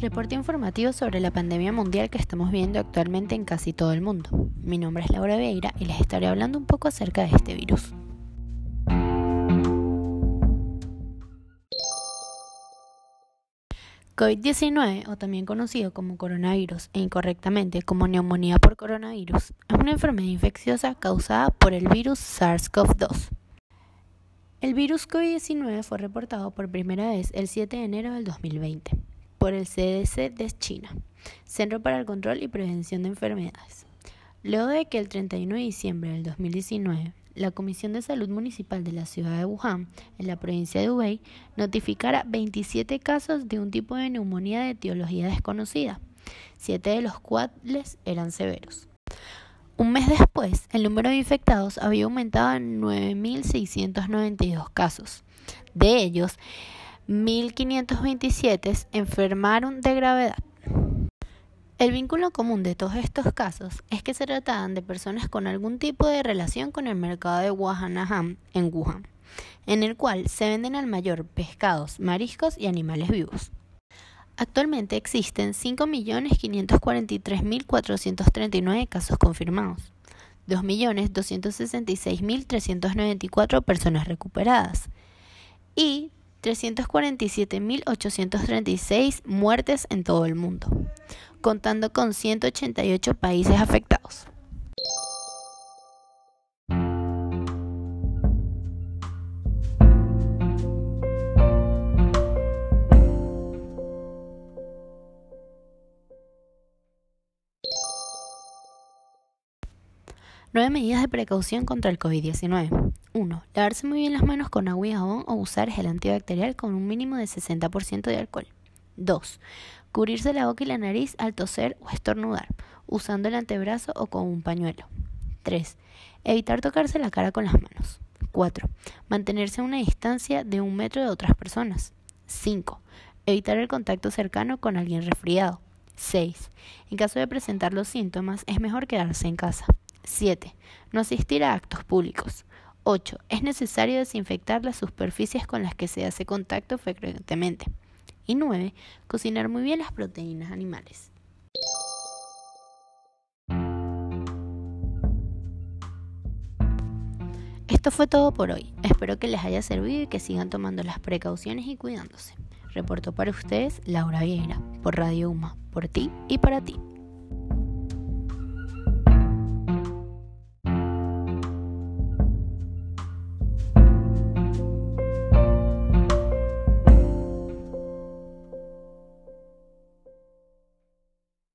Reporte informativo sobre la pandemia mundial que estamos viendo actualmente en casi todo el mundo. Mi nombre es Laura Vieira y les estaré hablando un poco acerca de este virus. COVID-19, o también conocido como coronavirus e incorrectamente como neumonía por coronavirus, es una enfermedad infecciosa causada por el virus SARS-CoV-2. El virus COVID-19 fue reportado por primera vez el 7 de enero del 2020 por el CDC de China, Centro para el Control y Prevención de Enfermedades. Luego de que el 31 de diciembre del 2019 la Comisión de Salud Municipal de la ciudad de Wuhan, en la provincia de Hubei, notificara 27 casos de un tipo de neumonía de etiología desconocida, siete de los cuales eran severos. Un mes después, el número de infectados había aumentado a 9.692 casos. De ellos, 1.527 enfermaron de gravedad. El vínculo común de todos estos casos es que se trataban de personas con algún tipo de relación con el mercado de Wuhanaham en Wuhan, en el cual se venden al mayor pescados, mariscos y animales vivos. Actualmente existen 5.543.439 casos confirmados, 2.266.394 personas recuperadas y 347.836 muertes en todo el mundo, contando con 188 países afectados. Nueve medidas de precaución contra el COVID-19. 1. Lavarse muy bien las manos con agua y jabón o usar gel antibacterial con un mínimo de 60% de alcohol. 2. Cubrirse la boca y la nariz al toser o estornudar, usando el antebrazo o con un pañuelo. 3. Evitar tocarse la cara con las manos. 4. Mantenerse a una distancia de un metro de otras personas. 5. Evitar el contacto cercano con alguien resfriado. 6. En caso de presentar los síntomas, es mejor quedarse en casa. 7. No asistir a actos públicos. 8. Es necesario desinfectar las superficies con las que se hace contacto frecuentemente. Y 9. Cocinar muy bien las proteínas animales. Esto fue todo por hoy. Espero que les haya servido y que sigan tomando las precauciones y cuidándose. Reportó para ustedes Laura Vieira, por Radio UMA, por ti y para ti.